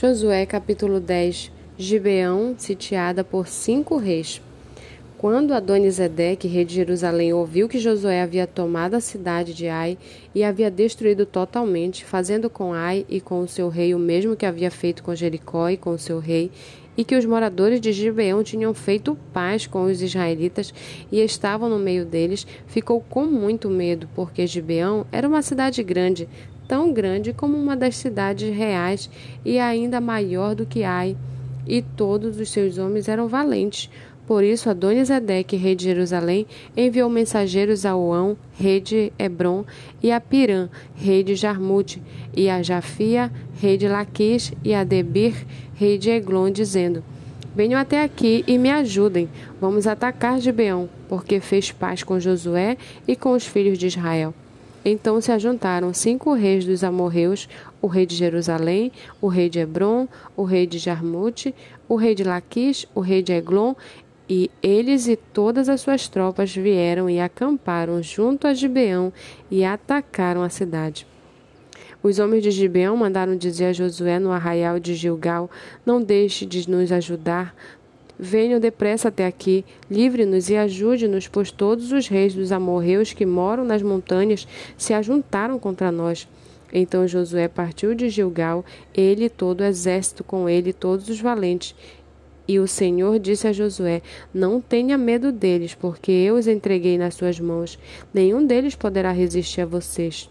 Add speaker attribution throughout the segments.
Speaker 1: Josué capítulo 10 Gibeão sitiada por cinco reis. Quando Adonisedeque, rei de Jerusalém, ouviu que Josué havia tomado a cidade de Ai e havia destruído totalmente, fazendo com Ai e com o seu rei o mesmo que havia feito com Jericó e com o seu rei, e que os moradores de Gibeão tinham feito paz com os israelitas e estavam no meio deles, ficou com muito medo, porque Gibeão era uma cidade grande, tão grande como uma das cidades reais e ainda maior do que Ai, e todos os seus homens eram valentes. Por isso, Adonisedeque, rei de Jerusalém, enviou mensageiros a Oão, rei de Hebron, e a Pirã, rei de Jarmute, e a Jafia, rei de Laquis, e a Debir, rei de Eglon, dizendo: Venham até aqui e me ajudem. Vamos atacar Gibeão, porque fez paz com Josué e com os filhos de Israel. Então se ajuntaram cinco reis dos amorreus, o rei de Jerusalém, o rei de Hebron, o rei de Jarmute, o rei de Laquis, o rei de Eglon, e eles e todas as suas tropas vieram e acamparam junto a Gibeão e atacaram a cidade. Os homens de Gibeão mandaram dizer a Josué no arraial de Gilgal: Não deixe de nos ajudar, Venham depressa até aqui, livre-nos e ajude-nos, pois todos os reis dos amorreus que moram nas montanhas se ajuntaram contra nós. Então Josué partiu de Gilgal, ele e todo o exército com ele, todos os valentes. E o Senhor disse a Josué: Não tenha medo deles, porque eu os entreguei nas suas mãos. Nenhum deles poderá resistir a vocês.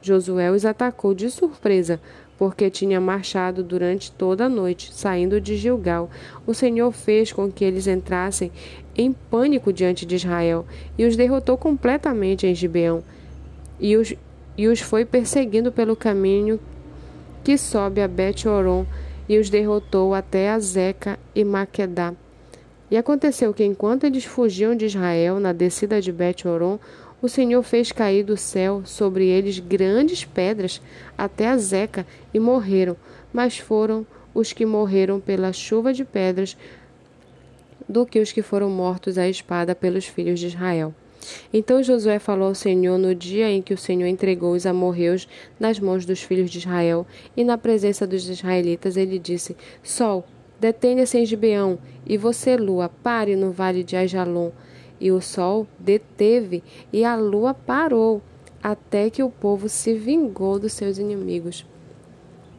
Speaker 1: Josué os atacou de surpresa, porque tinha marchado durante toda a noite, saindo de Gilgal. O Senhor fez com que eles entrassem em pânico diante de Israel e os derrotou completamente em Gibeão. E os, e os foi perseguindo pelo caminho que sobe a Bet-Oron e os derrotou até a Zeca e Maquedá. E aconteceu que enquanto eles fugiam de Israel na descida de Bet-Oron, o Senhor fez cair do céu sobre eles grandes pedras até a Zeca e morreram, mas foram os que morreram pela chuva de pedras do que os que foram mortos à espada pelos filhos de Israel. Então Josué falou ao Senhor no dia em que o Senhor entregou os amorreus nas mãos dos filhos de Israel, e na presença dos israelitas ele disse: Sol, detenha-se em Gibeão, e você, lua, pare no vale de Ajalon e o sol deteve e a lua parou, até que o povo se vingou dos seus inimigos.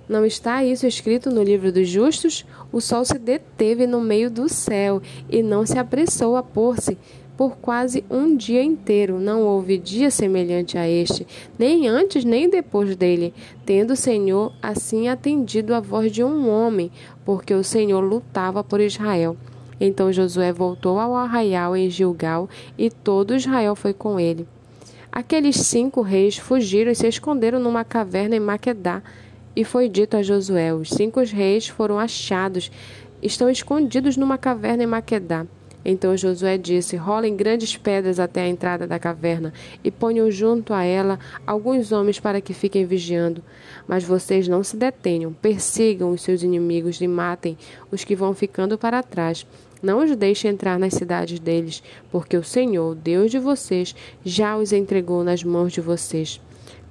Speaker 1: Não está isso escrito no livro dos justos? O sol se deteve no meio do céu e não se apressou a pôr-se. Por quase um dia inteiro não houve dia semelhante a este, nem antes nem depois dele, tendo o Senhor assim atendido a voz de um homem, porque o Senhor lutava por Israel. Então Josué voltou ao arraial em Gilgal e todo Israel foi com ele. Aqueles cinco reis fugiram e se esconderam numa caverna em Maquedá. E foi dito a Josué: Os cinco reis foram achados, estão escondidos numa caverna em Maquedá. Então Josué disse: Rolem grandes pedras até a entrada da caverna e ponham junto a ela alguns homens para que fiquem vigiando. Mas vocês não se detenham, persigam os seus inimigos e matem os que vão ficando para trás. Não os deixe entrar nas cidades deles, porque o Senhor, Deus de vocês, já os entregou nas mãos de vocês.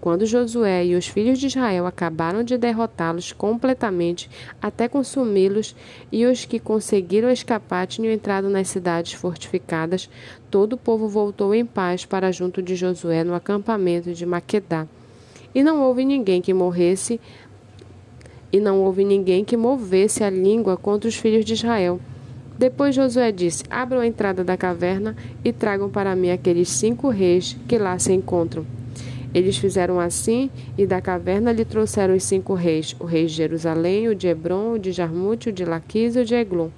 Speaker 1: Quando Josué e os filhos de Israel acabaram de derrotá-los completamente, até consumi-los, e os que conseguiram escapar tinham entrado nas cidades fortificadas, todo o povo voltou em paz para junto de Josué no acampamento de Maquedá. E não houve ninguém que morresse, e não houve ninguém que movesse a língua contra os filhos de Israel depois Josué disse: Abram a entrada da caverna e tragam para mim aqueles cinco reis que lá se encontram. Eles fizeram assim, e da caverna lhe trouxeram os cinco reis: o rei de Jerusalém, o de Hebron, o de Jarmute, o de Laquis e o de Eglon.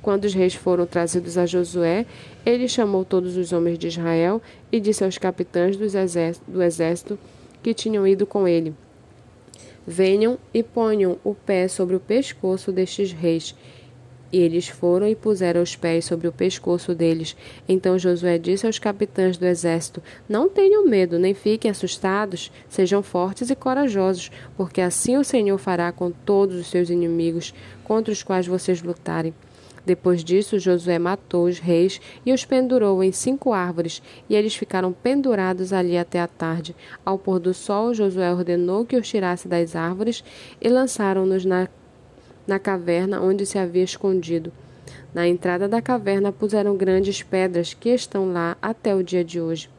Speaker 1: Quando os reis foram trazidos a Josué, ele chamou todos os homens de Israel e disse aos capitães do exército que tinham ido com ele: Venham e ponham o pé sobre o pescoço destes reis e eles foram e puseram os pés sobre o pescoço deles. Então Josué disse aos capitães do exército: Não tenham medo, nem fiquem assustados, sejam fortes e corajosos, porque assim o Senhor fará com todos os seus inimigos contra os quais vocês lutarem. Depois disso, Josué matou os reis e os pendurou em cinco árvores, e eles ficaram pendurados ali até a tarde. Ao pôr do sol, Josué ordenou que os tirasse das árvores e lançaram-nos na na caverna onde se havia escondido. Na entrada da caverna puseram grandes pedras que estão lá até o dia de hoje.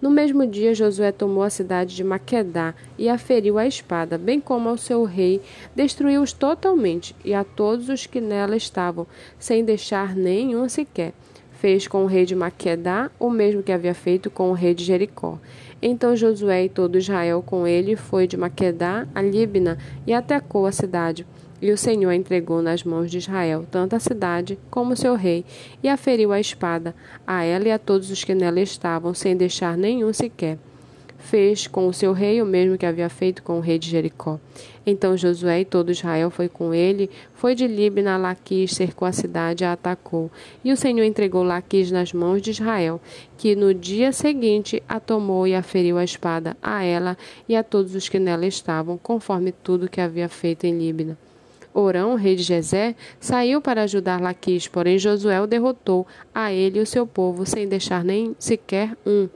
Speaker 1: No mesmo dia, Josué tomou a cidade de Maquedá e a feriu à espada, bem como ao seu rei, destruiu-os totalmente e a todos os que nela estavam, sem deixar nenhum sequer. Fez com o rei de Maquedá o mesmo que havia feito com o rei de Jericó. Então Josué e todo Israel com ele foi de Maquedá a Líbina e atacou a cidade. E o Senhor entregou nas mãos de Israel tanto a cidade como seu rei, e a feriu a espada, a ela e a todos os que nela estavam, sem deixar nenhum sequer. Fez com o seu rei o mesmo que havia feito com o rei de Jericó. Então Josué e todo Israel foi com ele, foi de Libna a Laquis, cercou a cidade e a atacou. E o Senhor entregou Laquis nas mãos de Israel, que no dia seguinte a tomou e a feriu a espada, a ela e a todos os que nela estavam, conforme tudo que havia feito em Libna. Orão, rei de Jezé, saiu para ajudar Laquis, porém Josué o derrotou, a ele e o seu povo, sem deixar nem sequer um.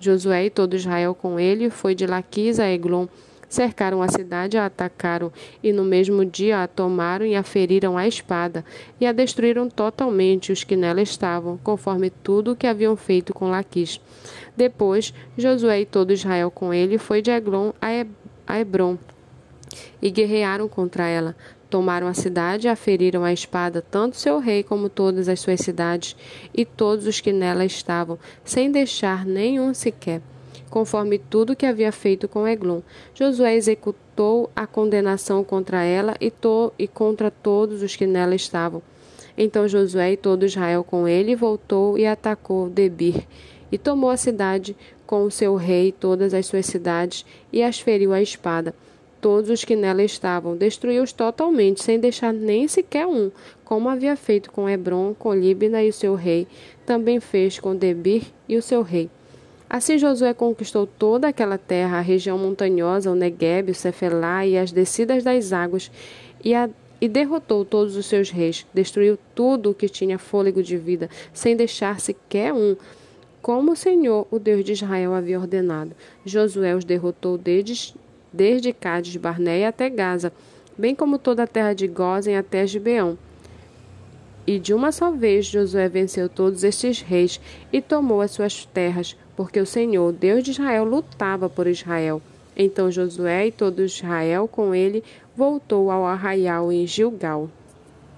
Speaker 1: Josué e todo Israel com ele foi de Laquis a Eglon, cercaram a cidade, a atacaram, e no mesmo dia a tomaram e a feriram à espada, e a destruíram totalmente os que nela estavam, conforme tudo o que haviam feito com Laquis. Depois, Josué e todo Israel com ele foi de Eglon a Hebron, e guerrearam contra ela. Tomaram a cidade e aferiram a espada tanto seu rei como todas as suas cidades e todos os que nela estavam, sem deixar nenhum sequer, conforme tudo que havia feito com Eglon. Josué executou a condenação contra ela e, to e contra todos os que nela estavam. Então Josué e todo Israel com ele voltou e atacou Debir e tomou a cidade com o seu rei, todas as suas cidades, e as feriu à espada todos os que nela estavam, destruiu-os totalmente, sem deixar nem sequer um, como havia feito com Hebron, com Líbina e o seu rei, também fez com Debir e o seu rei. Assim Josué conquistou toda aquela terra, a região montanhosa, o Negueb, o Cefelá e as descidas das águas, e, a, e derrotou todos os seus reis, destruiu tudo o que tinha fôlego de vida, sem deixar sequer um, como o Senhor, o Deus de Israel, havia ordenado. Josué os derrotou desde, desde Cádiz Barneia até Gaza, bem como toda a terra de Gozen até Gibeão. E de uma só vez Josué venceu todos estes reis e tomou as suas terras, porque o Senhor, Deus de Israel, lutava por Israel. Então Josué e todo Israel com ele voltou ao arraial em Gilgal.